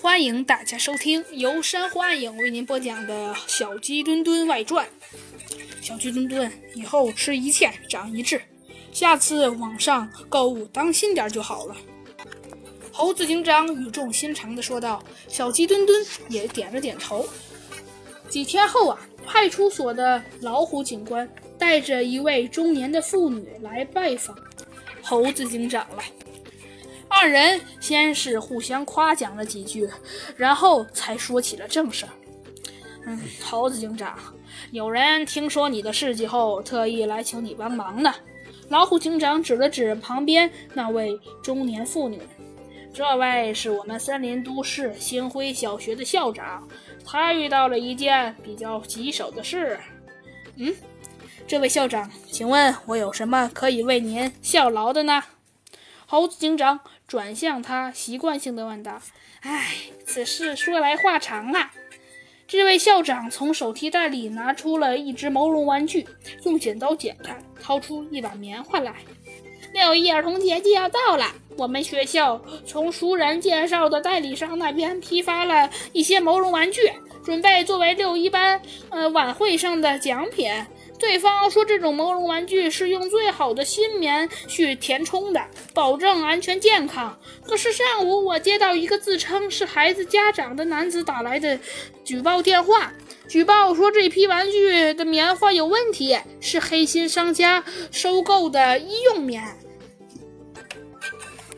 欢迎大家收听由山湖暗影为您播讲的《小鸡墩墩外传》。小鸡墩墩，以后吃一堑长一智，下次网上购物当心点就好了。猴子警长语重心长地说道。小鸡墩墩也点了点头。几天后啊，派出所的老虎警官带着一位中年的妇女来拜访猴子警长了。二人先是互相夸奖了几句，然后才说起了正事。嗯，猴子警长，有人听说你的事迹后，特意来请你帮忙呢。老虎警长指了指旁边那位中年妇女，这位是我们森林都市星辉小学的校长，他遇到了一件比较棘手的事。嗯，这位校长，请问我有什么可以为您效劳的呢？猴子警长。转向他，习惯性的问道：“哎，此事说来话长啊。”这位校长从手提袋里拿出了一只毛绒玩具，用剪刀剪开，掏出一把棉花来。六一儿童节就要到了，我们学校从熟人介绍的代理商那边批发了一些毛绒玩具，准备作为六一班呃晚会上的奖品。对方说，这种毛绒玩具是用最好的新棉去填充的，保证安全健康。可是上午我接到一个自称是孩子家长的男子打来的举报电话，举报说这批玩具的棉花有问题，是黑心商家收购的医用棉。